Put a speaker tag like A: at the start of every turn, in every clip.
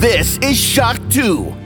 A: This is Shock 2.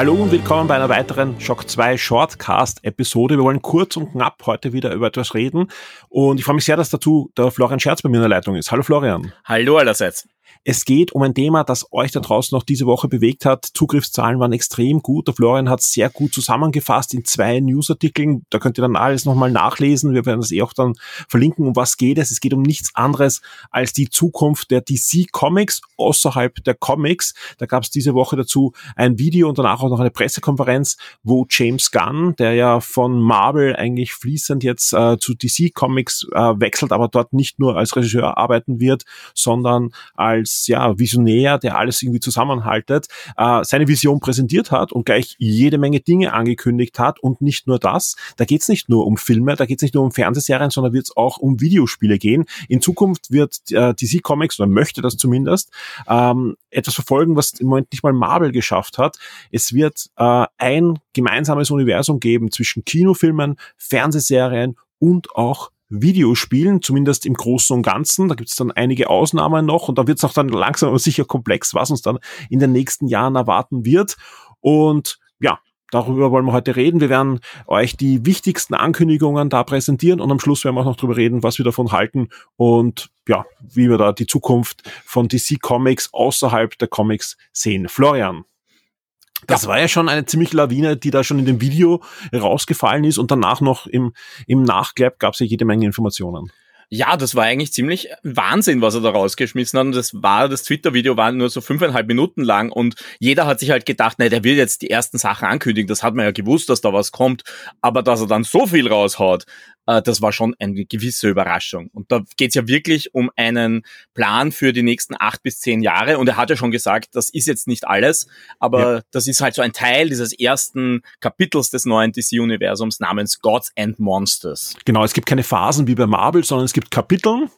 B: Hallo und willkommen bei einer weiteren Shock 2 Shortcast Episode. Wir wollen kurz und knapp heute wieder über etwas reden und ich freue mich sehr, dass dazu der Florian Scherz bei mir in der Leitung ist. Hallo Florian.
C: Hallo allerseits.
B: Es geht um ein Thema, das euch da draußen noch diese Woche bewegt hat. Zugriffszahlen waren extrem gut. Der Florian hat es sehr gut zusammengefasst in zwei Newsartikeln. Da könnt ihr dann alles nochmal nachlesen. Wir werden das eh auch dann verlinken. Um was geht es? Es geht um nichts anderes als die Zukunft der DC Comics außerhalb der Comics. Da gab es diese Woche dazu ein Video und danach auch noch eine Pressekonferenz, wo James Gunn, der ja von Marvel eigentlich fließend jetzt äh, zu DC Comics äh, wechselt, aber dort nicht nur als Regisseur arbeiten wird, sondern als als ja, Visionär, der alles irgendwie zusammenhaltet, äh, seine Vision präsentiert hat und gleich jede Menge Dinge angekündigt hat und nicht nur das. Da geht es nicht nur um Filme, da geht es nicht nur um Fernsehserien, sondern wird es auch um Videospiele gehen. In Zukunft wird äh, DC Comics, oder möchte das zumindest, ähm, etwas verfolgen, was im Moment nicht mal Marvel geschafft hat. Es wird äh, ein gemeinsames Universum geben zwischen Kinofilmen, Fernsehserien und auch Videospielen, zumindest im Großen und Ganzen. Da gibt es dann einige Ausnahmen noch und da wird es auch dann langsam aber sicher komplex, was uns dann in den nächsten Jahren erwarten wird. Und ja, darüber wollen wir heute reden. Wir werden euch die wichtigsten Ankündigungen da präsentieren und am Schluss werden wir auch noch darüber reden, was wir davon halten und ja, wie wir da die Zukunft von DC Comics außerhalb der Comics sehen. Florian. Das war ja schon eine ziemliche Lawine, die da schon in dem Video rausgefallen ist und danach noch im, im Nachklapp gab es ja jede Menge Informationen.
C: Ja, das war eigentlich ziemlich Wahnsinn, was er da rausgeschmissen hat. Und das war, das Twitter-Video war nur so fünfeinhalb Minuten lang und jeder hat sich halt gedacht, na, der will jetzt die ersten Sachen ankündigen. Das hat man ja gewusst, dass da was kommt. Aber dass er dann so viel raushaut, äh, das war schon eine gewisse Überraschung. Und da geht's ja wirklich um einen Plan für die nächsten acht bis zehn Jahre. Und er hat ja schon gesagt, das ist jetzt nicht alles, aber ja. das ist halt so ein Teil dieses ersten Kapitels des neuen DC-Universums namens Gods and Monsters.
B: Genau, es gibt keine Phasen wie bei Marvel, sondern es gibt Kapitel,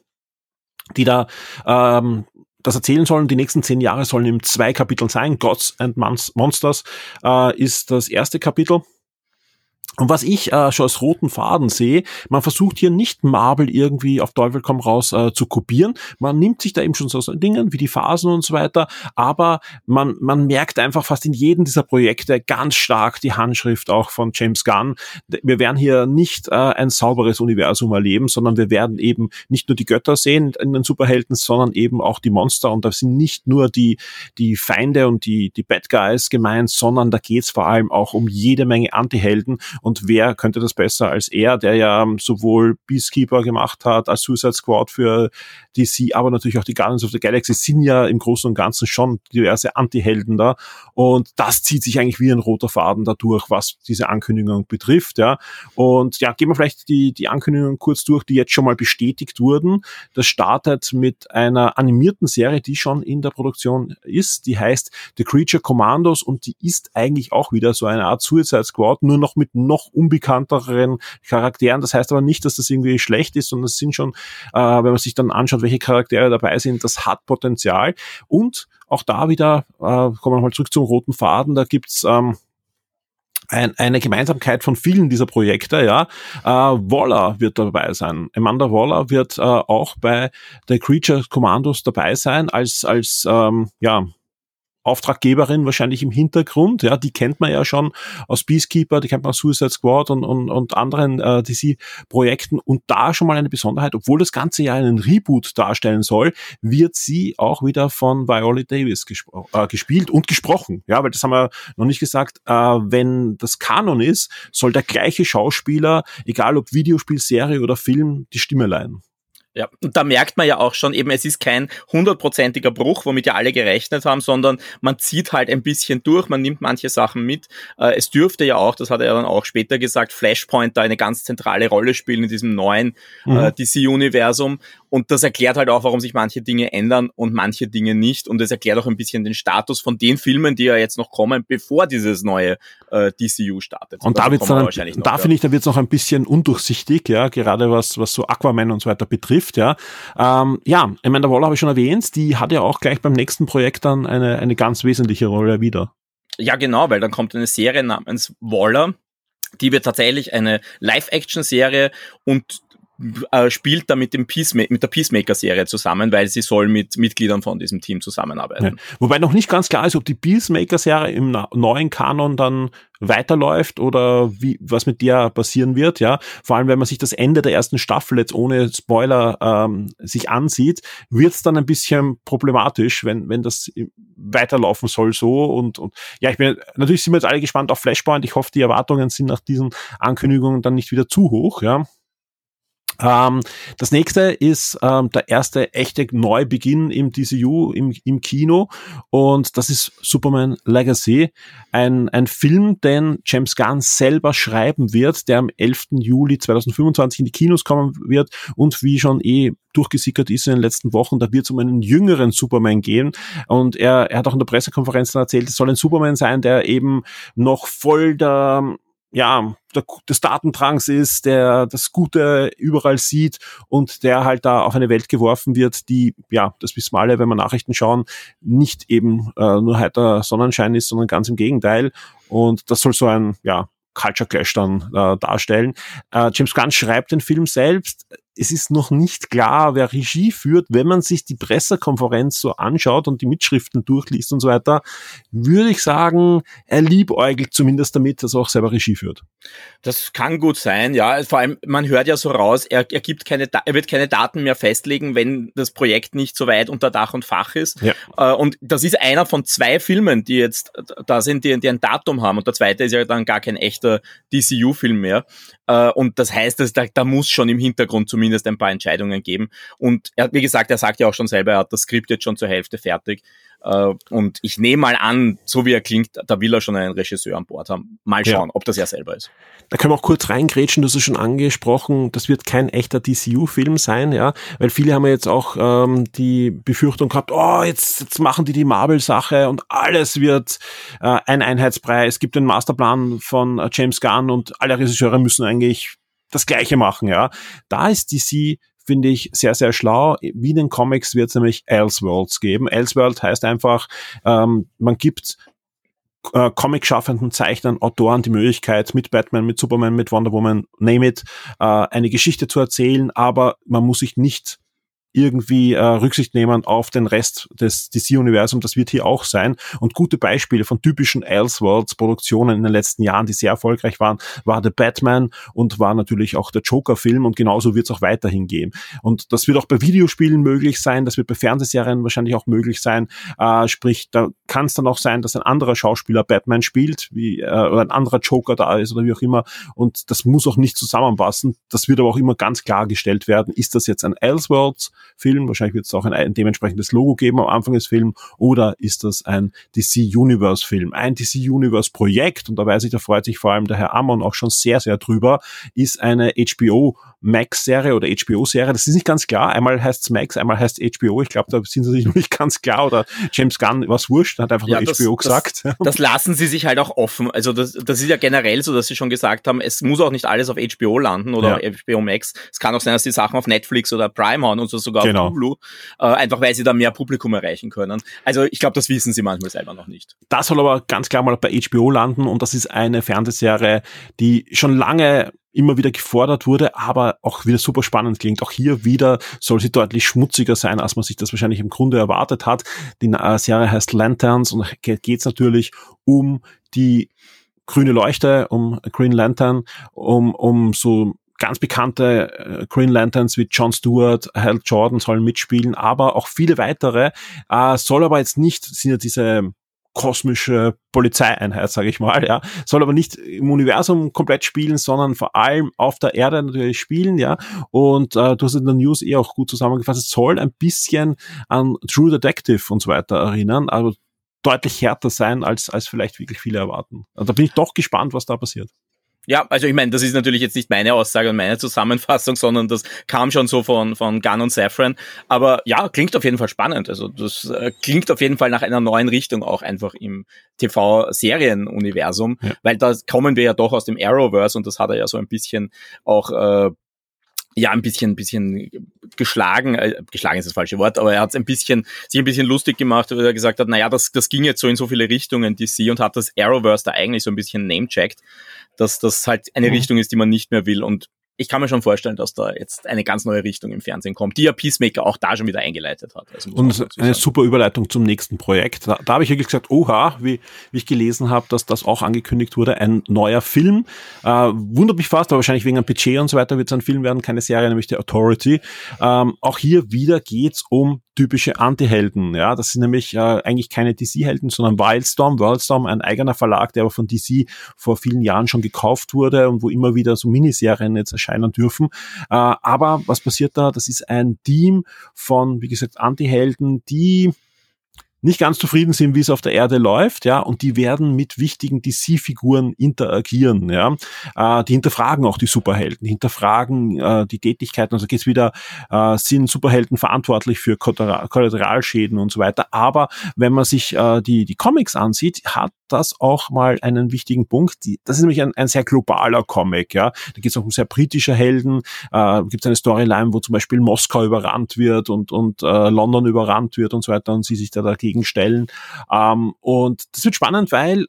B: die da ähm, das erzählen sollen. Die nächsten zehn Jahre sollen eben zwei Kapitel sein. Gods and Monsters äh, ist das erste Kapitel. Und was ich äh, schon als roten Faden sehe, man versucht hier nicht Marvel irgendwie auf Teufel komm raus äh, zu kopieren. Man nimmt sich da eben schon so Dingen wie die Phasen und so weiter, aber man, man merkt einfach fast in jedem dieser Projekte ganz stark die Handschrift auch von James Gunn. Wir werden hier nicht äh, ein sauberes Universum erleben, sondern wir werden eben nicht nur die Götter sehen in den Superhelden, sondern eben auch die Monster. Und da sind nicht nur die, die Feinde und die, die Bad Guys gemeint, sondern da geht es vor allem auch um jede Menge Antihelden und wer könnte das besser als er, der ja sowohl Peacekeeper gemacht hat, als Suicide Squad für DC, aber natürlich auch die Guardians of the Galaxy sind ja im Großen und Ganzen schon diverse Anti-Helden da. Und das zieht sich eigentlich wie ein roter Faden dadurch, was diese Ankündigung betrifft, ja. Und ja, gehen wir vielleicht die, die Ankündigungen kurz durch, die jetzt schon mal bestätigt wurden. Das startet mit einer animierten Serie, die schon in der Produktion ist. Die heißt The Creature Commandos und die ist eigentlich auch wieder so eine Art Suicide Squad, nur noch mit noch unbekannteren Charakteren. Das heißt aber nicht, dass das irgendwie schlecht ist, sondern es sind schon, äh, wenn man sich dann anschaut, welche Charaktere dabei sind, das hat Potenzial. Und auch da wieder, äh, kommen wir nochmal zurück zum roten Faden, da gibt's ähm, ein, eine Gemeinsamkeit von vielen dieser Projekte, ja. Äh, Waller wird dabei sein. Amanda Waller wird äh, auch bei The Creature Commandos dabei sein als als ähm, ja Auftraggeberin wahrscheinlich im Hintergrund, ja, die kennt man ja schon aus Peacekeeper, die kennt man aus Suicide Squad und, und, und anderen äh, DC-Projekten und da schon mal eine Besonderheit, obwohl das Ganze ja einen Reboot darstellen soll, wird sie auch wieder von Viola Davis gespro äh, gespielt und gesprochen, ja, weil das haben wir noch nicht gesagt, äh, wenn das Kanon ist, soll der gleiche Schauspieler, egal ob Videospiel, Serie oder Film, die Stimme leihen.
C: Ja, und da merkt man ja auch schon eben, es ist kein hundertprozentiger Bruch, womit ja alle gerechnet haben, sondern man zieht halt ein bisschen durch, man nimmt manche Sachen mit. Äh, es dürfte ja auch, das hat er dann auch später gesagt, Flashpoint da eine ganz zentrale Rolle spielen in diesem neuen äh, mhm. DC-Universum. Und das erklärt halt auch, warum sich manche Dinge ändern und manche Dinge nicht. Und es erklärt auch ein bisschen den Status von den Filmen, die ja jetzt noch kommen, bevor dieses neue äh, DCU startet.
B: Und da, wird's dann, noch, da finde ich, da wird es noch ein bisschen undurchsichtig, ja, gerade was, was so Aquaman und so weiter betrifft, ja. Ähm, ja, Amanda Waller habe ich schon erwähnt, die hat ja auch gleich beim nächsten Projekt dann eine, eine ganz wesentliche Rolle wieder.
C: Ja, genau, weil dann kommt eine Serie namens Waller, die wird tatsächlich eine Live-Action-Serie und äh, spielt da mit, dem Peacema mit der Peacemaker-Serie zusammen, weil sie soll mit Mitgliedern von diesem Team zusammenarbeiten. Ja.
B: Wobei noch nicht ganz klar ist, ob die Peacemaker-Serie im neuen Kanon dann weiterläuft oder wie, was mit der passieren wird, ja. Vor allem, wenn man sich das Ende der ersten Staffel jetzt ohne Spoiler ähm, sich ansieht, wird es dann ein bisschen problematisch, wenn, wenn das weiterlaufen soll so und, und ja, ich bin, natürlich sind wir jetzt alle gespannt auf Flashpoint. Ich hoffe, die Erwartungen sind nach diesen Ankündigungen dann nicht wieder zu hoch, ja. Ähm, das nächste ist ähm, der erste echte Neubeginn im DCU im, im Kino und das ist Superman Legacy, ein, ein Film, den James Gunn selber schreiben wird, der am 11. Juli 2025 in die Kinos kommen wird und wie schon eh durchgesickert ist in den letzten Wochen, da wird es um einen jüngeren Superman gehen und er, er hat auch in der Pressekonferenz dann erzählt, es soll ein Superman sein, der eben noch voll der ja, der, des Datendrangs ist, der das Gute überall sieht und der halt da auf eine Welt geworfen wird, die, ja, das wissen wir alle, wenn wir Nachrichten schauen, nicht eben äh, nur heiter Sonnenschein ist, sondern ganz im Gegenteil. Und das soll so ein, ja, Culture Clash dann äh, darstellen. Äh, James Gunn schreibt den Film selbst es ist noch nicht klar, wer Regie führt. Wenn man sich die Pressekonferenz so anschaut und die Mitschriften durchliest und so weiter, würde ich sagen, er liebäugelt zumindest damit, dass er auch selber Regie führt.
C: Das kann gut sein, ja. Vor allem, man hört ja so raus, er, er gibt keine, er wird keine Daten mehr festlegen, wenn das Projekt nicht so weit unter Dach und Fach ist. Ja. Äh, und das ist einer von zwei Filmen, die jetzt da sind, die, die ein Datum haben. Und der zweite ist ja dann gar kein echter DCU-Film mehr. Äh, und das heißt, dass da, da muss schon im Hintergrund zumindest ein paar Entscheidungen geben. Und er, wie gesagt, er sagt ja auch schon selber, er hat das Skript jetzt schon zur Hälfte fertig. Äh, und ich nehme mal an, so wie er klingt, da will er schon einen Regisseur an Bord haben. Mal schauen, ja. ob das er selber ist.
B: Da können wir auch kurz reingrätschen, du hast es schon angesprochen, das wird kein echter DCU-Film sein, ja, weil viele haben ja jetzt auch ähm, die Befürchtung gehabt, oh, jetzt, jetzt machen die die Marvel-Sache und alles wird äh, ein Einheitsbrei. Es gibt den Masterplan von äh, James Gunn und alle Regisseure müssen eigentlich das Gleiche machen, ja. Da ist DC finde ich sehr, sehr schlau. Wie in den Comics wird es nämlich Elseworlds geben. Elseworld heißt einfach, ähm, man gibt äh, Comic-schaffenden Zeichnern, Autoren die Möglichkeit, mit Batman, mit Superman, mit Wonder Woman, name it, äh, eine Geschichte zu erzählen, aber man muss sich nicht irgendwie äh, Rücksicht nehmen auf den Rest des DC-Universums. Das wird hier auch sein. Und gute Beispiele von typischen Elseworlds-Produktionen in den letzten Jahren, die sehr erfolgreich waren, war The Batman und war natürlich auch der Joker-Film und genauso wird es auch weiterhin gehen. Und das wird auch bei Videospielen möglich sein, das wird bei Fernsehserien wahrscheinlich auch möglich sein. Äh, sprich, da kann es dann auch sein, dass ein anderer Schauspieler Batman spielt, wie äh, oder ein anderer Joker da ist oder wie auch immer. Und das muss auch nicht zusammenpassen. Das wird aber auch immer ganz klargestellt werden. Ist das jetzt ein Elseworlds Film? Wahrscheinlich wird es auch ein, ein dementsprechendes Logo geben am Anfang des Films. Oder ist das ein DC Universe Film? Ein DC Universe Projekt, und da weiß ich, da freut sich vor allem der Herr Amon auch schon sehr, sehr drüber, ist eine HBO Max-Serie oder HBO-Serie. Das ist nicht ganz klar. Einmal heißt es Max, einmal heißt es HBO. Ich glaube, da sind sie sich noch nicht ganz klar. Oder James Gunn was wurscht, hat einfach ja, nur das, HBO gesagt.
C: Das, das, lassen sie sich halt auch offen. Also das, das ist ja generell so, dass sie schon gesagt haben, es muss auch nicht alles auf HBO landen oder ja. HBO Max. Es kann auch sein, dass die Sachen auf Netflix oder Prime hauen und so sogar genau. auf Hulu. Äh, einfach weil sie da mehr Publikum erreichen können. Also ich glaube, das wissen sie manchmal selber noch nicht.
B: Das soll aber ganz klar mal bei HBO landen und das ist eine Fernsehserie, die schon lange immer wieder gefordert wurde, aber auch wieder super spannend klingt. Auch hier wieder soll sie deutlich schmutziger sein, als man sich das wahrscheinlich im Grunde erwartet hat. Die äh, Serie heißt Lanterns und geht es natürlich um die grüne Leuchte, um Green Lantern, um, um so ganz bekannte äh, Green Lanterns wie John Stewart, Hal Jordan sollen mitspielen, aber auch viele weitere. Äh, soll aber jetzt nicht, sind ja diese kosmische Polizeieinheit, sage ich mal, ja, soll aber nicht im Universum komplett spielen, sondern vor allem auf der Erde natürlich spielen, ja. Und äh, du hast in der News eh auch gut zusammengefasst, es soll ein bisschen an True Detective und so weiter erinnern, also deutlich härter sein, als, als vielleicht wirklich viele erwarten. Also da bin ich doch gespannt, was da passiert.
C: Ja, also ich meine, das ist natürlich jetzt nicht meine Aussage und meine Zusammenfassung, sondern das kam schon so von, von Gunn und Safran. Aber ja, klingt auf jeden Fall spannend. Also das äh, klingt auf jeden Fall nach einer neuen Richtung auch einfach im TV-Serien-Universum, ja. weil da kommen wir ja doch aus dem Arrowverse und das hat er ja so ein bisschen auch äh, ja ein bisschen bisschen geschlagen äh, geschlagen ist das falsche Wort aber er hat ein bisschen sich ein bisschen lustig gemacht weil er gesagt hat naja, das das ging jetzt so in so viele Richtungen DC und hat das Arrowverse da eigentlich so ein bisschen name-checkt dass das halt eine mhm. Richtung ist die man nicht mehr will und ich kann mir schon vorstellen, dass da jetzt eine ganz neue Richtung im Fernsehen kommt, die ja Peacemaker auch da schon wieder eingeleitet hat.
B: Also und eine super Überleitung zum nächsten Projekt. Da, da habe ich wirklich gesagt, oha, wie, wie ich gelesen habe, dass das auch angekündigt wurde, ein neuer Film. Äh, wundert mich fast, aber wahrscheinlich wegen einem Budget und so weiter wird es ein Film werden, keine Serie, nämlich The Authority. Ähm, auch hier wieder geht's um typische Anti-Helden. Ja, das sind nämlich äh, eigentlich keine DC-Helden, sondern Wildstorm. Wildstorm, ein eigener Verlag, der aber von DC vor vielen Jahren schon gekauft wurde und wo immer wieder so Miniserien jetzt erscheinen dürfen. Äh, aber was passiert da? Das ist ein Team von, wie gesagt, Anti-Helden, die nicht ganz zufrieden sind, wie es auf der Erde läuft, ja, und die werden mit wichtigen DC-Figuren interagieren, ja. Äh, die hinterfragen auch die Superhelden, hinterfragen äh, die Tätigkeiten, also geht's wieder, äh, sind Superhelden verantwortlich für Kollateralschäden und so weiter. Aber wenn man sich äh, die, die Comics ansieht, hat das auch mal einen wichtigen Punkt. Die, das ist nämlich ein, ein sehr globaler Comic, ja. Da geht es auch um sehr britische Helden. Äh, gibt es eine Storyline, wo zum Beispiel Moskau überrannt wird und, und äh, London überrannt wird und so weiter und sie sich da dagegen stellen. Ähm, und das wird spannend, weil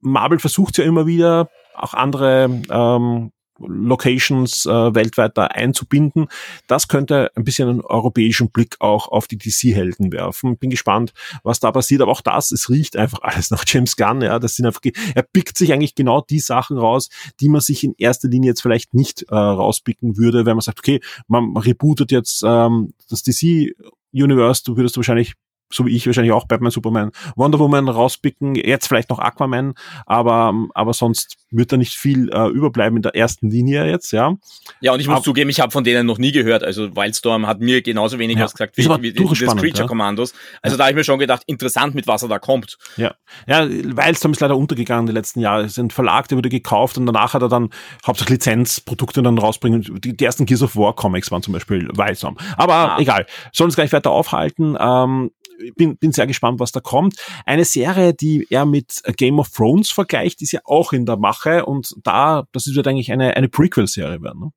B: Marvel versucht ja immer wieder auch andere ähm, Locations äh, weltweit da einzubinden. Das könnte ein bisschen einen europäischen Blick auch auf die DC-Helden werfen. Bin gespannt, was da passiert. Aber auch das, es riecht einfach alles nach James Gunn. Ja, das sind einfach, er pickt sich eigentlich genau die Sachen raus, die man sich in erster Linie jetzt vielleicht nicht äh, rauspicken würde, wenn man sagt, okay, man rebootet jetzt ähm, das DC Universe, du würdest wahrscheinlich so wie ich wahrscheinlich auch Batman, Superman, Wonder Woman rauspicken, jetzt vielleicht noch Aquaman, aber, aber sonst wird da nicht viel äh, überbleiben in der ersten Linie jetzt, ja.
C: Ja, und ich muss aber, zugeben, ich habe von denen noch nie gehört. Also Wildstorm hat mir genauso wenig ja, was gesagt wie, wie die Creature ja. Commandos. Also ja. da habe ich mir schon gedacht, interessant, mit was er da kommt.
B: Ja, ja Wildstorm ist leider untergegangen die letzten Jahre. Es ist ein Verlag, der wurde gekauft und danach hat er dann hauptsächlich Lizenzprodukte dann rausbringen. Die, die ersten Gears of War Comics waren zum Beispiel Wildstorm. Aber ah. egal, sollen uns gar nicht weiter aufhalten. Ähm, bin, bin sehr gespannt, was da kommt. Eine Serie, die er mit Game of Thrones vergleicht, ist ja auch in der Mache und da, das wird eigentlich eine, eine Prequel-Serie werden. Ne?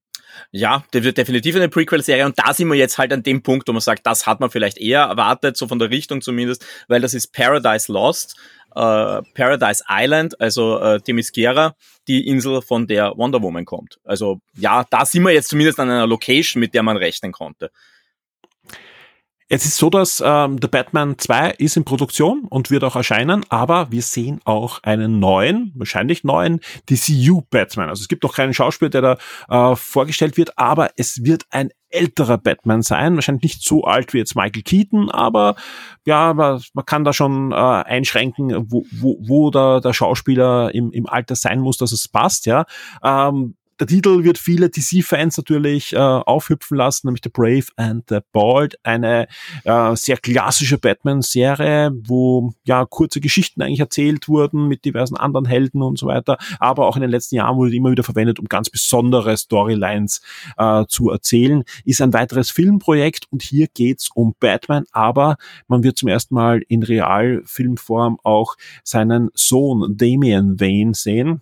C: Ja, der wird definitiv eine Prequel-Serie und da sind wir jetzt halt an dem Punkt, wo man sagt, das hat man vielleicht eher erwartet, so von der Richtung zumindest, weil das ist Paradise Lost, äh, Paradise Island, also äh, Themyscira, die Insel, von der Wonder Woman kommt. Also ja, da sind wir jetzt zumindest an einer Location, mit der man rechnen konnte.
B: Es ist so, dass ähm, The Batman 2 ist in Produktion und wird auch erscheinen, aber wir sehen auch einen neuen, wahrscheinlich neuen DCU Batman. Also es gibt noch keinen Schauspieler, der da äh, vorgestellt wird, aber es wird ein älterer Batman sein, wahrscheinlich nicht so alt wie jetzt Michael Keaton, aber ja, man, man kann da schon äh, einschränken, wo, wo, wo da der Schauspieler im, im Alter sein muss, dass es passt, ja. Ähm, der Titel wird viele DC-Fans natürlich äh, aufhüpfen lassen, nämlich The Brave and the Bold, eine äh, sehr klassische Batman-Serie, wo ja kurze Geschichten eigentlich erzählt wurden mit diversen anderen Helden und so weiter, aber auch in den letzten Jahren wurde immer wieder verwendet, um ganz besondere Storylines äh, zu erzählen. Ist ein weiteres Filmprojekt und hier geht's um Batman, aber man wird zum ersten Mal in Realfilmform auch seinen Sohn Damian Wayne sehen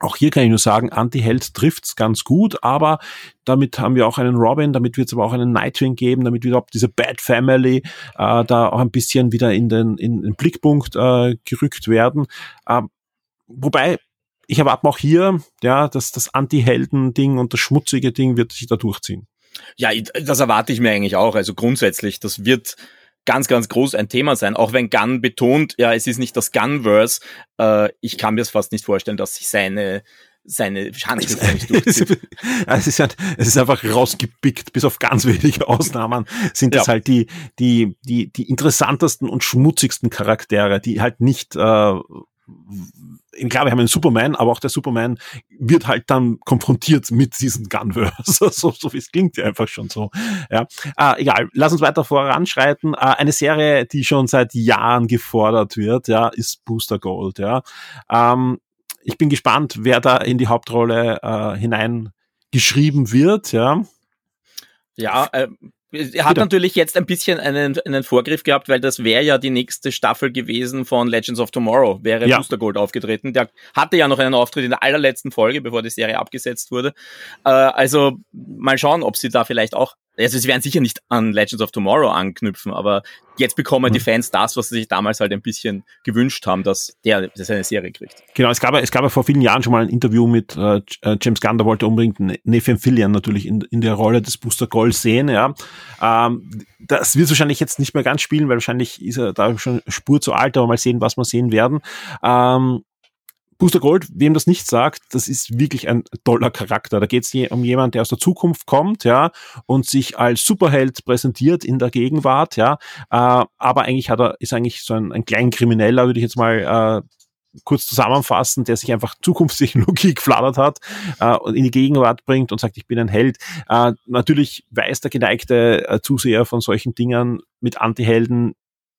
B: auch hier kann ich nur sagen, Anti-Held trifft's ganz gut, aber damit haben wir auch einen Robin, damit wird es aber auch einen Nightwing geben, damit wird auch diese Bad Family äh, da auch ein bisschen wieder in den, in den Blickpunkt äh, gerückt werden. Äh, wobei, ich erwarte auch hier, ja, dass das Anti-Helden-Ding und das schmutzige Ding wird sich da durchziehen.
C: Ja, das erwarte ich mir eigentlich auch. Also grundsätzlich, das wird ganz, ganz groß ein Thema sein. Auch wenn Gunn betont, ja, es ist nicht das Gunverse. Äh, ich kann mir es fast nicht vorstellen, dass sich seine seine Handschrift nicht durchzieht.
B: es, ist halt, es ist einfach rausgepickt, bis auf ganz wenige Ausnahmen sind das ja. halt die, die, die, die interessantesten und schmutzigsten Charaktere, die halt nicht äh, klar, wir haben einen Superman, aber auch der Superman wird halt dann konfrontiert mit diesen Gunverse. so, so wie es klingt ja einfach schon so. Ja, äh, egal. Lass uns weiter voranschreiten. Äh, eine Serie, die schon seit Jahren gefordert wird, ja, ist Booster Gold. Ja, ähm, ich bin gespannt, wer da in die Hauptrolle äh, hineingeschrieben wird, ja.
C: Ja, äh, er hat Bitte. natürlich jetzt ein bisschen einen, einen Vorgriff gehabt, weil das wäre ja die nächste Staffel gewesen von Legends of Tomorrow, wäre ja. Booster Gold aufgetreten. Der hatte ja noch einen Auftritt in der allerletzten Folge, bevor die Serie abgesetzt wurde. Äh, also mal schauen, ob sie da vielleicht auch also sie werden sicher nicht an Legends of Tomorrow anknüpfen, aber jetzt bekommen die mhm. Fans das, was sie sich damals halt ein bisschen gewünscht haben, dass der dass eine Serie kriegt.
B: Genau, es gab, es gab ja vor vielen Jahren schon mal ein Interview mit äh, äh James Gunn, der wollte unbedingt Nathan Fillion natürlich in, in der Rolle des Booster Gold sehen. Ja. Ähm, das wird wahrscheinlich jetzt nicht mehr ganz spielen, weil wahrscheinlich ist er da schon Spur zu alt, aber mal sehen, was wir sehen werden. Ähm, Booster Gold, wem das nicht sagt, das ist wirklich ein toller Charakter. Da geht es um jemanden, der aus der Zukunft kommt, ja, und sich als Superheld präsentiert in der Gegenwart, ja. Äh, aber eigentlich hat er, ist eigentlich so ein, ein klein Krimineller, würde ich jetzt mal äh, kurz zusammenfassen, der sich einfach Zukunftstechnologie geflattert hat äh, und in die Gegenwart bringt und sagt, ich bin ein Held. Äh, natürlich weiß der geneigte äh, Zuseher von solchen Dingen mit Antihelden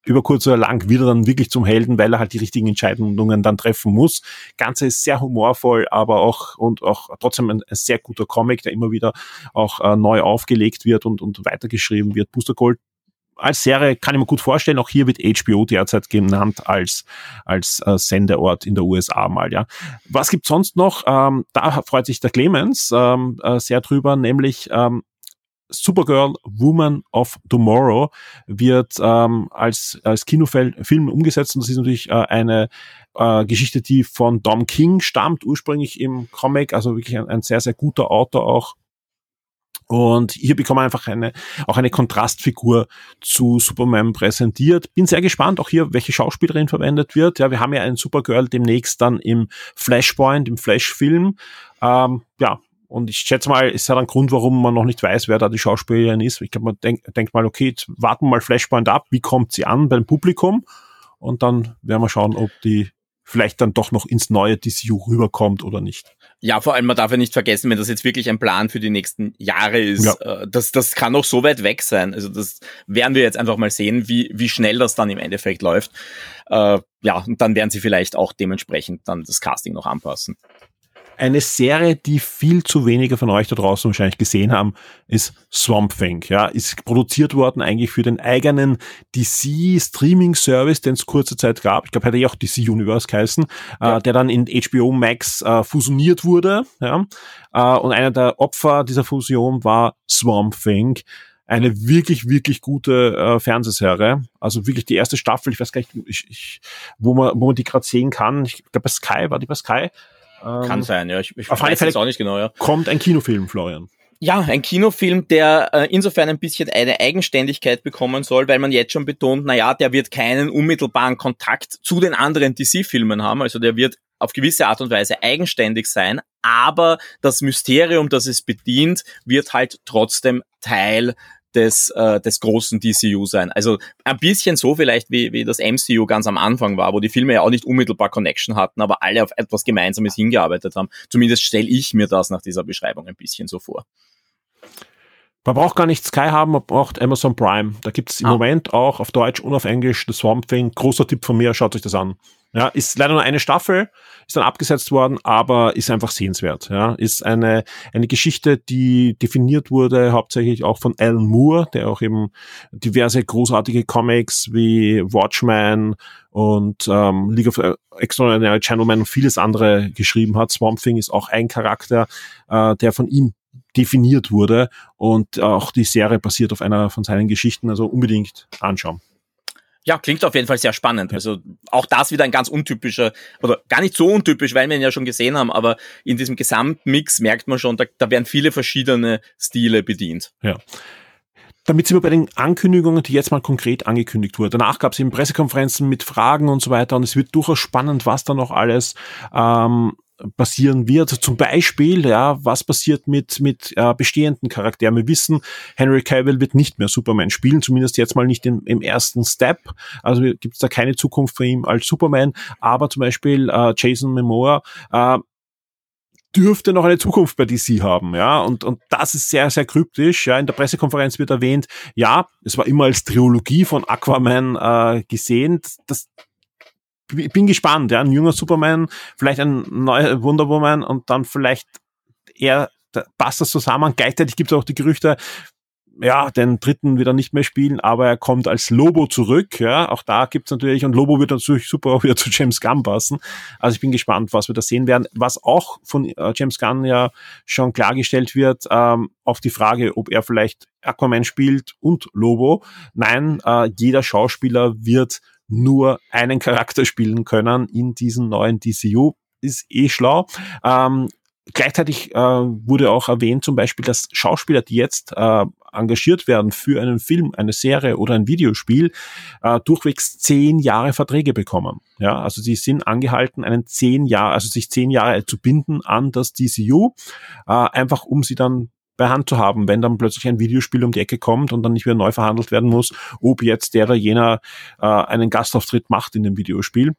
B: über kurz oder lang wieder dann wirklich zum Helden, weil er halt die richtigen Entscheidungen dann treffen muss. Ganze ist sehr humorvoll, aber auch und auch trotzdem ein, ein sehr guter Comic, der immer wieder auch äh, neu aufgelegt wird und, und weitergeschrieben wird. Booster Gold als Serie kann ich mir gut vorstellen. Auch hier wird HBO derzeit genannt als als äh, Sendeort in der USA mal. Ja, was gibt's sonst noch? Ähm, da freut sich der Clemens ähm, äh, sehr drüber, nämlich ähm, Supergirl Woman of Tomorrow wird ähm, als, als Kinofilm umgesetzt und das ist natürlich äh, eine äh, Geschichte, die von Dom King stammt, ursprünglich im Comic, also wirklich ein, ein sehr, sehr guter Autor auch. Und hier bekommen wir einfach eine, auch eine Kontrastfigur zu Superman präsentiert. Bin sehr gespannt, auch hier, welche Schauspielerin verwendet wird. Ja, wir haben ja einen Supergirl demnächst dann im Flashpoint, im Flash-Film. Ähm, ja, und ich schätze mal, ist ja ein Grund, warum man noch nicht weiß, wer da die Schauspielerin ist. Ich glaube, man denkt denk mal, okay, jetzt warten wir mal Flashpoint ab, wie kommt sie an beim Publikum? Und dann werden wir schauen, ob die vielleicht dann doch noch ins neue DCU rüberkommt oder nicht.
C: Ja, vor allem, man darf ja nicht vergessen, wenn das jetzt wirklich ein Plan für die nächsten Jahre ist, ja. äh, das, das kann noch so weit weg sein. Also das werden wir jetzt einfach mal sehen, wie, wie schnell das dann im Endeffekt läuft. Äh, ja, und dann werden sie vielleicht auch dementsprechend dann das Casting noch anpassen.
B: Eine Serie, die viel zu wenige von euch da draußen wahrscheinlich gesehen haben, ist Swamp Thing. Ja, ist produziert worden eigentlich für den eigenen DC Streaming Service, den es kurze Zeit gab. Ich glaube, hätte ja auch DC Universe geheißen, äh, ja. äh, der dann in HBO Max äh, fusioniert wurde. Ja, äh, und einer der Opfer dieser Fusion war Swamp Thing eine wirklich, wirklich gute äh, Fernsehserie. Also wirklich die erste Staffel, ich weiß gar nicht, ich, ich, wo man, wo man die gerade sehen kann. Ich glaube bei Sky, war die bei Sky?
C: Kann ähm, sein, ja. Ich, ich
B: auf weiß es auch nicht genau, ja. Kommt ein Kinofilm, Florian.
C: Ja, ein Kinofilm, der äh, insofern ein bisschen eine Eigenständigkeit bekommen soll, weil man jetzt schon betont, na ja, der wird keinen unmittelbaren Kontakt zu den anderen DC-Filmen haben, also der wird auf gewisse Art und Weise eigenständig sein, aber das Mysterium, das es bedient, wird halt trotzdem Teil des, äh, des großen DCU sein. Also ein bisschen so vielleicht wie, wie das MCU ganz am Anfang war, wo die Filme ja auch nicht unmittelbar Connection hatten, aber alle auf etwas Gemeinsames hingearbeitet haben. Zumindest stelle ich mir das nach dieser Beschreibung ein bisschen so vor.
B: Man braucht gar nicht Sky haben, man braucht Amazon Prime. Da gibt es im ah. Moment auch auf Deutsch und auf Englisch The Swamp Thing. Großer Tipp von mir, schaut euch das an. Ja, ist leider nur eine Staffel, ist dann abgesetzt worden, aber ist einfach sehenswert. Ja, ist eine, eine Geschichte, die definiert wurde hauptsächlich auch von Alan Moore, der auch eben diverse großartige Comics wie Watchmen und ähm, League of Extraordinary Gentlemen und vieles andere geschrieben hat. Swamp Thing ist auch ein Charakter, äh, der von ihm definiert wurde und auch die Serie basiert auf einer von seinen Geschichten, also unbedingt anschauen.
C: Ja, klingt auf jeden Fall sehr spannend. Also auch das wieder ein ganz untypischer, oder gar nicht so untypisch, weil wir ihn ja schon gesehen haben, aber in diesem Gesamtmix merkt man schon, da, da werden viele verschiedene Stile bedient.
B: Ja. Damit sind wir bei den Ankündigungen, die jetzt mal konkret angekündigt wurden. Danach gab es eben Pressekonferenzen mit Fragen und so weiter und es wird durchaus spannend, was da noch alles ähm, passieren wird. Zum Beispiel, ja, was passiert mit, mit äh, bestehenden Charakteren? Wir wissen, Henry Cavill wird nicht mehr Superman spielen, zumindest jetzt mal nicht im, im ersten Step. Also gibt es da keine Zukunft für ihn als Superman. Aber zum Beispiel äh, Jason Momoa äh, dürfte noch eine Zukunft bei DC haben, ja, und, und das ist sehr, sehr kryptisch, ja, in der Pressekonferenz wird erwähnt, ja, es war immer als Trilogie von Aquaman äh, gesehen, das, ich bin gespannt, ja, ein junger Superman, vielleicht ein neuer Wonder Woman und dann vielleicht eher passt das zusammen. Gleichzeitig gibt es auch die Gerüchte, ja, den dritten wird er nicht mehr spielen, aber er kommt als Lobo zurück. Ja, auch da gibt's natürlich, und Lobo wird natürlich super auch wieder zu James Gunn passen. Also ich bin gespannt, was wir da sehen werden. Was auch von äh, James Gunn ja schon klargestellt wird, ähm, auf die Frage, ob er vielleicht Aquaman spielt und Lobo. Nein, äh, jeder Schauspieler wird nur einen Charakter spielen können in diesem neuen DCU. Ist eh schlau. Ähm, gleichzeitig äh, wurde auch erwähnt zum Beispiel, dass Schauspieler, die jetzt äh, engagiert werden für einen Film, eine Serie oder ein Videospiel, äh, durchwegs zehn Jahre Verträge bekommen. Ja, also sie sind angehalten, einen zehn Jahre, also sich zehn Jahre zu binden an das DCU, äh, einfach um sie dann bei Hand zu haben, wenn dann plötzlich ein Videospiel um die Ecke kommt und dann nicht wieder neu verhandelt werden muss, ob jetzt der oder jener äh, einen Gastauftritt macht in dem Videospiel.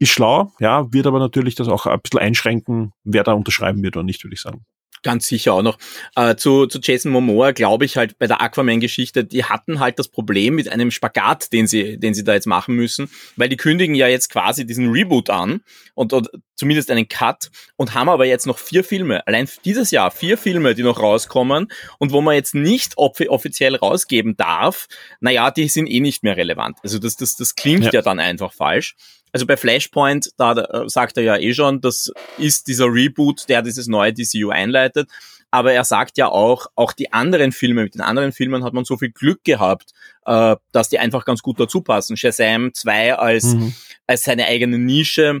B: Ist schlau, ja, wird aber natürlich das auch ein bisschen einschränken, wer da unterschreiben wird oder nicht, würde ich sagen.
C: Ganz sicher auch noch. Äh, zu, zu Jason Momoa glaube ich halt bei der Aquaman-Geschichte, die hatten halt das Problem mit einem Spagat, den sie, den sie da jetzt machen müssen, weil die kündigen ja jetzt quasi diesen Reboot an und, und zumindest einen Cut und haben aber jetzt noch vier Filme, allein dieses Jahr vier Filme, die noch rauskommen und wo man jetzt nicht offiziell rausgeben darf, naja, die sind eh nicht mehr relevant. Also das, das, das klingt ja, ja dann einfach falsch also bei Flashpoint, da äh, sagt er ja eh schon, das ist dieser Reboot, der dieses neue DCU einleitet. Aber er sagt ja auch, auch die anderen Filme, mit den anderen Filmen hat man so viel Glück gehabt, äh, dass die einfach ganz gut dazu passen. Shazam 2 als, mhm. als seine eigene Nische,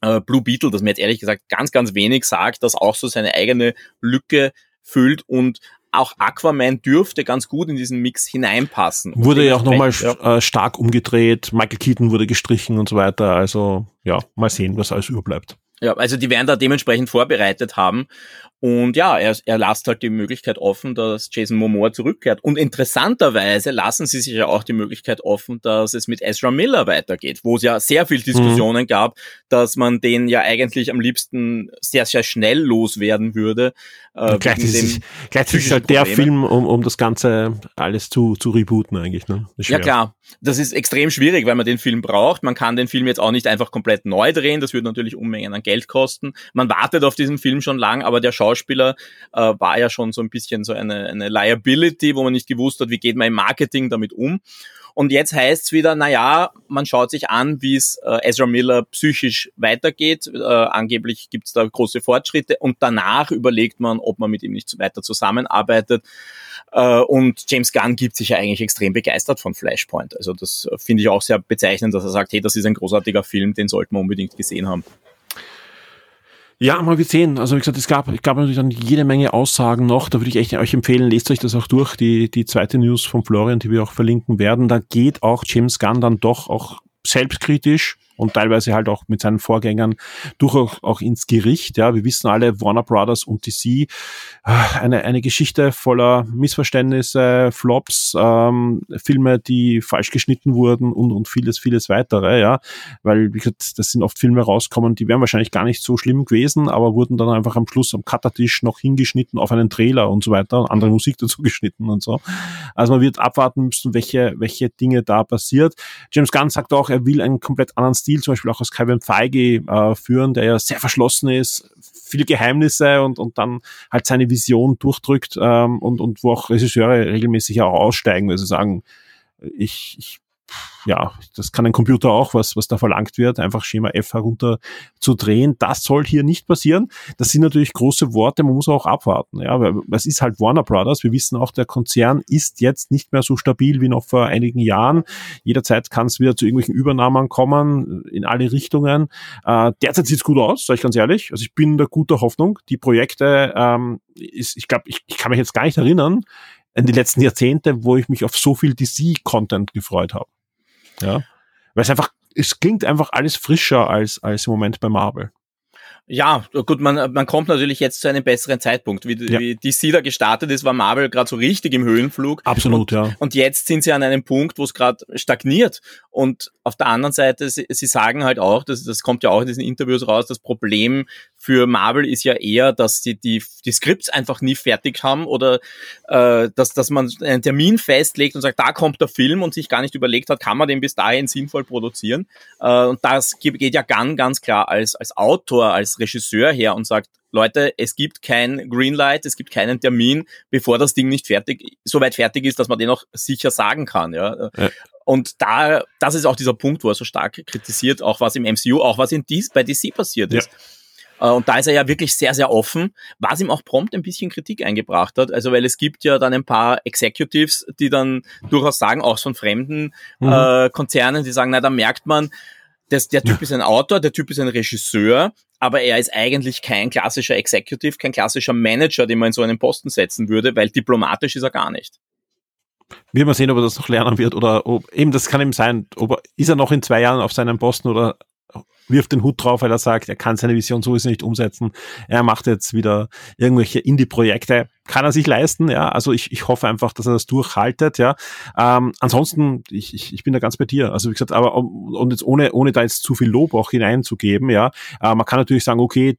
C: äh, Blue Beetle, das mir jetzt ehrlich gesagt ganz, ganz wenig sagt, dass auch so seine eigene Lücke füllt und auch Aquaman dürfte ganz gut in diesen Mix hineinpassen.
B: Wurde ja auch nochmal ja. Äh, stark umgedreht, Michael Keaton wurde gestrichen und so weiter. Also ja, mal sehen, was alles überbleibt.
C: Ja, also die werden da dementsprechend vorbereitet haben. Und ja, er, er lasst halt die Möglichkeit offen, dass Jason Momoa zurückkehrt. Und interessanterweise lassen sie sich ja auch die Möglichkeit offen, dass es mit Ezra Miller weitergeht, wo es ja sehr viel Diskussionen mhm. gab, dass man den ja eigentlich am liebsten sehr, sehr schnell loswerden würde.
B: Äh, gleich ist, gleich ist halt der Film, um, um das Ganze alles zu, zu rebooten eigentlich. Ne?
C: Ja klar, das ist extrem schwierig, weil man den Film braucht. Man kann den Film jetzt auch nicht einfach komplett neu drehen, das würde natürlich Unmengen an Geld kosten. Man wartet auf diesen Film schon lang, aber der Schauspieler äh, war ja schon so ein bisschen so eine, eine Liability, wo man nicht gewusst hat, wie geht man im Marketing damit um. Und jetzt heißt's wieder, na ja, man schaut sich an, wie es äh, Ezra Miller psychisch weitergeht. Äh, angeblich gibt's da große Fortschritte und danach überlegt man, ob man mit ihm nicht weiter zusammenarbeitet. Äh, und James Gunn gibt sich ja eigentlich extrem begeistert von Flashpoint. Also das äh, finde ich auch sehr bezeichnend, dass er sagt, hey, das ist ein großartiger Film, den sollten wir unbedingt gesehen haben.
B: Ja, mal wir sehen. Also wie gesagt, es gab, es gab natürlich dann jede Menge Aussagen noch. Da würde ich echt euch empfehlen, lest euch das auch durch, die, die zweite News von Florian, die wir auch verlinken werden. Da geht auch James Gunn dann doch auch selbstkritisch und teilweise halt auch mit seinen Vorgängern durchaus auch ins Gericht. Ja, wir wissen alle, Warner Brothers und DC, äh, eine, eine Geschichte voller Missverständnisse, Flops, ähm, Filme, die falsch geschnitten wurden und, und vieles, vieles weitere, ja, weil, wie gesagt, das sind oft Filme rauskommen, die wären wahrscheinlich gar nicht so schlimm gewesen, aber wurden dann einfach am Schluss am Cuttertisch noch hingeschnitten auf einen Trailer und so weiter und andere Musik dazu geschnitten und so. Also man wird abwarten müssen, welche, welche Dinge da passiert. James Gunn sagt auch, er will einen komplett anderen Stil zum Beispiel auch aus Kevin Feige äh, führen, der ja sehr verschlossen ist, viele Geheimnisse und, und dann halt seine Vision durchdrückt ähm, und, und wo auch Regisseure regelmäßig auch aussteigen, weil sie sagen, ich, ich ja, das kann ein Computer auch, was, was da verlangt wird, einfach Schema F herunter zu drehen. Das soll hier nicht passieren. Das sind natürlich große Worte, man muss auch abwarten. Ja, weil es ist halt Warner Brothers. Wir wissen auch, der Konzern ist jetzt nicht mehr so stabil wie noch vor einigen Jahren. Jederzeit kann es wieder zu irgendwelchen Übernahmen kommen, in alle Richtungen. Äh, derzeit sieht's gut aus, sage ich ganz ehrlich. Also ich bin der guter Hoffnung. Die Projekte, ähm, ist, ich glaube, ich, ich kann mich jetzt gar nicht erinnern, in die letzten Jahrzehnte, wo ich mich auf so viel DC-Content gefreut habe. Ja. Weil es einfach, es klingt einfach alles frischer als, als im Moment bei Marvel.
C: Ja, gut, man, man kommt natürlich jetzt zu einem besseren Zeitpunkt. Wie, ja. wie DC da gestartet ist, war Marvel gerade so richtig im Höhenflug.
B: Absolut,
C: und,
B: ja.
C: Und jetzt sind sie an einem Punkt, wo es gerade stagniert. Und auf der anderen Seite, sie, sie sagen halt auch, das, das kommt ja auch in diesen Interviews raus, das Problem für Marvel ist ja eher, dass die die, die Skripts einfach nie fertig haben oder äh, dass, dass man einen Termin festlegt und sagt, da kommt der Film und sich gar nicht überlegt hat, kann man den bis dahin sinnvoll produzieren. Äh, und das geht ja ganz, ganz klar als, als Autor, als Regisseur her und sagt, Leute, es gibt kein Greenlight, es gibt keinen Termin, bevor das Ding nicht fertig, so weit fertig ist, dass man den auch sicher sagen kann. Ja. ja. Und da, das ist auch dieser Punkt, wo er so stark kritisiert, auch was im MCU, auch was in dies, bei DC passiert ist. Ja. Äh, und da ist er ja wirklich sehr, sehr offen, was ihm auch prompt ein bisschen Kritik eingebracht hat. Also, weil es gibt ja dann ein paar Executives, die dann durchaus sagen, auch von fremden mhm. äh, Konzernen, die sagen, na, da merkt man, dass der Typ ist ein Autor, der Typ ist ein Regisseur, aber er ist eigentlich kein klassischer Executive, kein klassischer Manager, den man in so einen Posten setzen würde, weil diplomatisch ist er gar nicht.
B: Wir mal sehen, ob er das noch lernen wird oder ob, eben das kann ihm sein, ob er, ist er noch in zwei Jahren auf seinem Posten oder wirft den Hut drauf, weil er sagt, er kann seine Vision sowieso nicht umsetzen. Er macht jetzt wieder irgendwelche Indie-Projekte. Kann er sich leisten, ja. Also ich, ich hoffe einfach, dass er das durchhaltet, ja. Ähm, ansonsten, ich, ich, ich bin da ganz bei dir. Also wie gesagt, aber und jetzt ohne, ohne da jetzt zu viel Lob auch hineinzugeben, ja. Äh, man kann natürlich sagen, okay,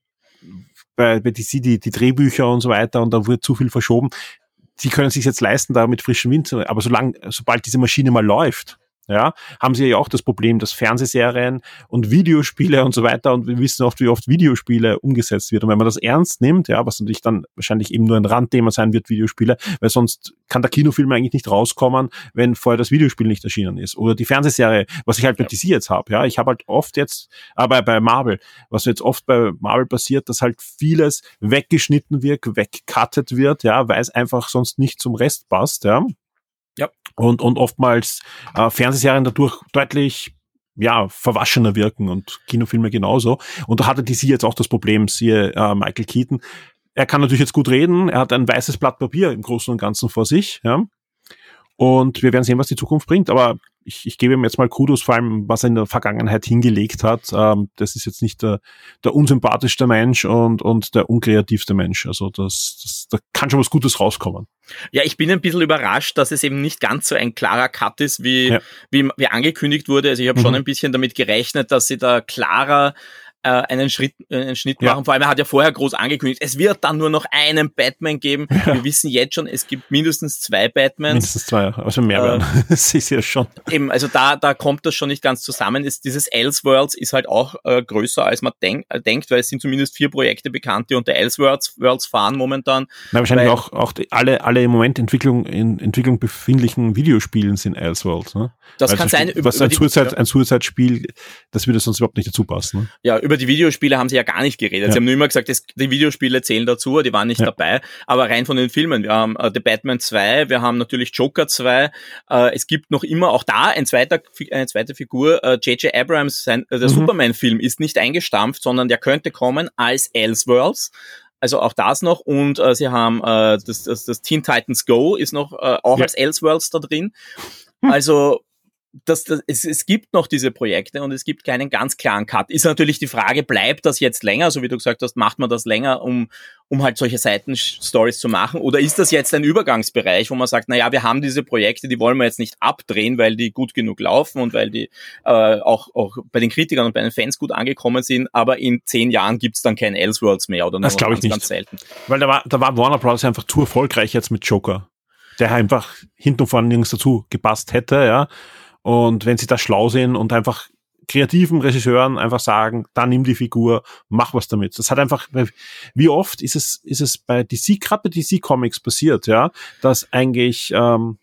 B: bei, bei DC die, die Drehbücher und so weiter und da wird zu viel verschoben. Sie können sich jetzt leisten, da mit frischem Wind, aber solange, sobald diese Maschine mal läuft, ja, haben sie ja auch das Problem, dass Fernsehserien und Videospiele und so weiter und wir wissen oft, wie oft Videospiele umgesetzt wird. Und wenn man das ernst nimmt, ja, was natürlich dann wahrscheinlich eben nur ein Randthema sein wird, Videospiele, weil sonst kann der Kinofilm eigentlich nicht rauskommen, wenn vorher das Videospiel nicht erschienen ist. Oder die Fernsehserie, was ich halt mit ja. DC jetzt habe, ja. Ich habe halt oft jetzt, aber bei Marvel, was jetzt oft bei Marvel passiert, dass halt vieles weggeschnitten wird, weggecuttet wird, ja, weil es einfach sonst nicht zum Rest passt, ja. Ja. Und, und oftmals äh, Fernsehserien dadurch deutlich ja, verwaschener wirken und Kinofilme genauso. Und da hatte die sie jetzt auch das Problem, siehe äh, Michael Keaton. Er kann natürlich jetzt gut reden, er hat ein weißes Blatt Papier im Großen und Ganzen vor sich, ja. Und wir werden sehen, was die Zukunft bringt. Aber ich, ich gebe ihm jetzt mal Kudos, vor allem, was er in der Vergangenheit hingelegt hat. Ähm, das ist jetzt nicht der, der unsympathischste Mensch und, und der unkreativste Mensch. Also das, das, da kann schon was Gutes rauskommen.
C: Ja, ich bin ein bisschen überrascht, dass es eben nicht ganz so ein klarer Cut ist, wie, ja. wie, wie angekündigt wurde. Also ich habe mhm. schon ein bisschen damit gerechnet, dass sie da klarer äh, einen Schritt, äh, einen Schnitt machen. Ja. Vor allem, er hat ja vorher groß angekündigt, es wird dann nur noch einen Batman geben. Ja. Wir wissen jetzt schon, es gibt mindestens zwei Batmans.
B: Mindestens zwei, also mehr werden. Äh, das ist ja schon.
C: Eben, also da, da kommt das schon nicht ganz zusammen. Ist, dieses Elseworlds ist halt auch äh, größer, als man denk, äh, denkt, weil es sind zumindest vier Projekte bekannt, die unter Elseworlds Worlds fahren momentan.
B: Na, wahrscheinlich weil, auch, auch die, alle, alle im Moment Entwicklung, in Entwicklung befindlichen Videospielen sind Elseworlds. Ne?
C: Das weil kann sein.
B: Was über, ein, Suicide, ja. ein Suicide-Spiel, das würde sonst überhaupt nicht dazu passen. Ne?
C: Ja, über über die Videospiele haben sie ja gar nicht geredet. Ja. Sie haben nur immer gesagt, das, die Videospiele zählen dazu, die waren nicht ja. dabei. Aber rein von den Filmen, wir haben äh, The Batman 2, wir haben natürlich Joker 2, äh, es gibt noch immer auch da ein zweiter, eine zweite Figur, J.J. Äh, Abrams, sein, äh, der mhm. Superman-Film ist nicht eingestampft, sondern der könnte kommen als Elseworlds. Also auch das noch und äh, sie haben äh, das, das, das Teen Titans Go ist noch äh, auch ja. als Elseworlds da drin. Hm. Also das, das, es, es gibt noch diese Projekte und es gibt keinen ganz klaren Cut. Ist natürlich die Frage, bleibt das jetzt länger, so wie du gesagt hast, macht man das länger, um, um halt solche Seitenstories zu machen? Oder ist das jetzt ein Übergangsbereich, wo man sagt, na ja, wir haben diese Projekte, die wollen wir jetzt nicht abdrehen, weil die gut genug laufen und weil die äh, auch, auch bei den Kritikern und bei den Fans gut angekommen sind, aber in zehn Jahren gibt's dann kein Elseworlds mehr oder
B: nur das ganz, ich nicht. ganz selten. Weil da war, da war Warner Bros. einfach zu erfolgreich jetzt mit Joker der einfach hinten und vorne nirgends dazu gepasst hätte, ja. Und wenn sie das schlau sehen und einfach kreativen Regisseuren einfach sagen, dann nimm die Figur, mach was damit. Das hat einfach, wie oft ist es, ist es bei DC, gerade bei DC Comics passiert, ja, dass eigentlich ähm,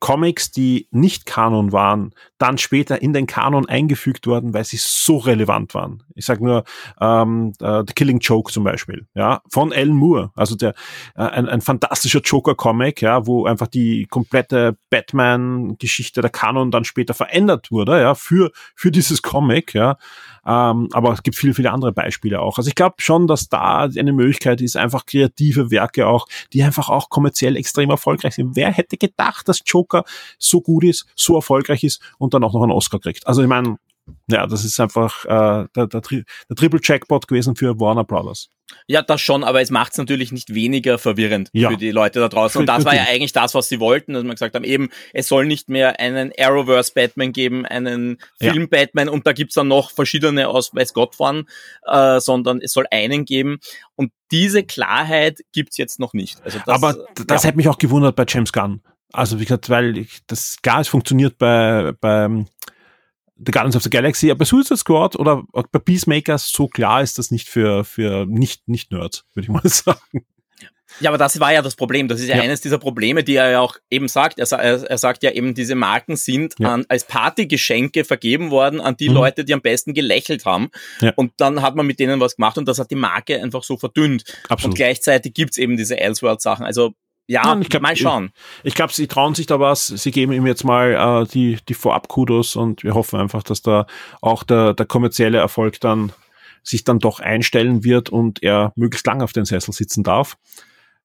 B: Comics, die nicht Kanon waren, dann später in den Kanon eingefügt worden, weil sie so relevant waren. Ich sage nur ähm, uh, The Killing Joke zum Beispiel, ja, von Alan Moore, also der äh, ein, ein fantastischer Joker-Comic, ja, wo einfach die komplette Batman-Geschichte der Kanon dann später verändert wurde, ja, für für dieses Comic, ja. Ähm, aber es gibt viele, viele andere Beispiele auch. Also ich glaube schon, dass da eine Möglichkeit ist, einfach kreative Werke auch, die einfach auch kommerziell extrem erfolgreich sind. Wer hätte gedacht, dass Joker so gut ist, so erfolgreich ist und dann auch noch einen Oscar kriegt? Also ich meine, ja, das ist einfach äh, der, der, der Triple Jackpot gewesen für Warner Brothers.
C: Ja, das schon, aber es macht es natürlich nicht weniger verwirrend ja. für die Leute da draußen. Und das war ja eigentlich das, was sie wollten, dass man gesagt haben, eben, es soll nicht mehr einen Arrowverse Batman geben, einen Film Batman und da gibt's dann noch verschiedene aus weiß Gott wann, äh, sondern es soll einen geben. Und diese Klarheit gibt's jetzt noch nicht.
B: Also das, aber das ja. hätte mich auch gewundert bei James Gunn. Also wie gesagt, weil ich, das klar, es funktioniert bei, bei The Guardians of the Galaxy, aber bei Suicide Squad oder bei Peacemakers so klar ist das nicht für, für nicht, nicht Nerds, würde ich mal sagen.
C: Ja, aber das war ja das Problem. Das ist ja, ja. eines dieser Probleme, die er ja auch eben sagt. Er, er, er sagt ja eben, diese Marken sind ja. an, als Partygeschenke vergeben worden an die mhm. Leute, die am besten gelächelt haben. Ja. Und dann hat man mit denen was gemacht und das hat die Marke einfach so verdünnt. Absolut. Und gleichzeitig gibt's eben diese Elseworld-Sachen. Also ja,
B: ich glaub, mal schauen. Ich, ich glaube, sie trauen sich da was. Sie geben ihm jetzt mal äh, die, die Vorab-Kudos und wir hoffen einfach, dass da auch der, der kommerzielle Erfolg dann sich dann doch einstellen wird und er möglichst lang auf den Sessel sitzen darf.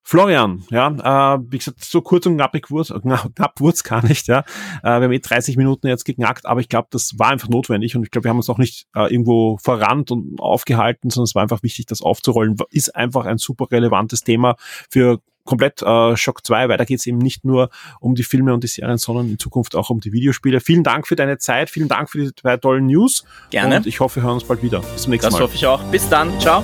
B: Florian, ja, äh, wie gesagt, so kurz und knapp wurde knapp wurde gar nicht, ja. Äh, wir haben eh 30 Minuten jetzt geknackt, aber ich glaube, das war einfach notwendig und ich glaube, wir haben uns auch nicht äh, irgendwo verrannt und aufgehalten, sondern es war einfach wichtig, das aufzurollen. Ist einfach ein super relevantes Thema für komplett äh, Shock 2, weil da geht es eben nicht nur um die Filme und die Serien, sondern in Zukunft auch um die Videospiele. Vielen Dank für deine Zeit, vielen Dank für die zwei tollen News.
C: Gerne.
B: Und ich hoffe, wir hören uns bald wieder.
C: Bis zum nächsten das Mal. Das hoffe ich auch. Bis dann. Ciao.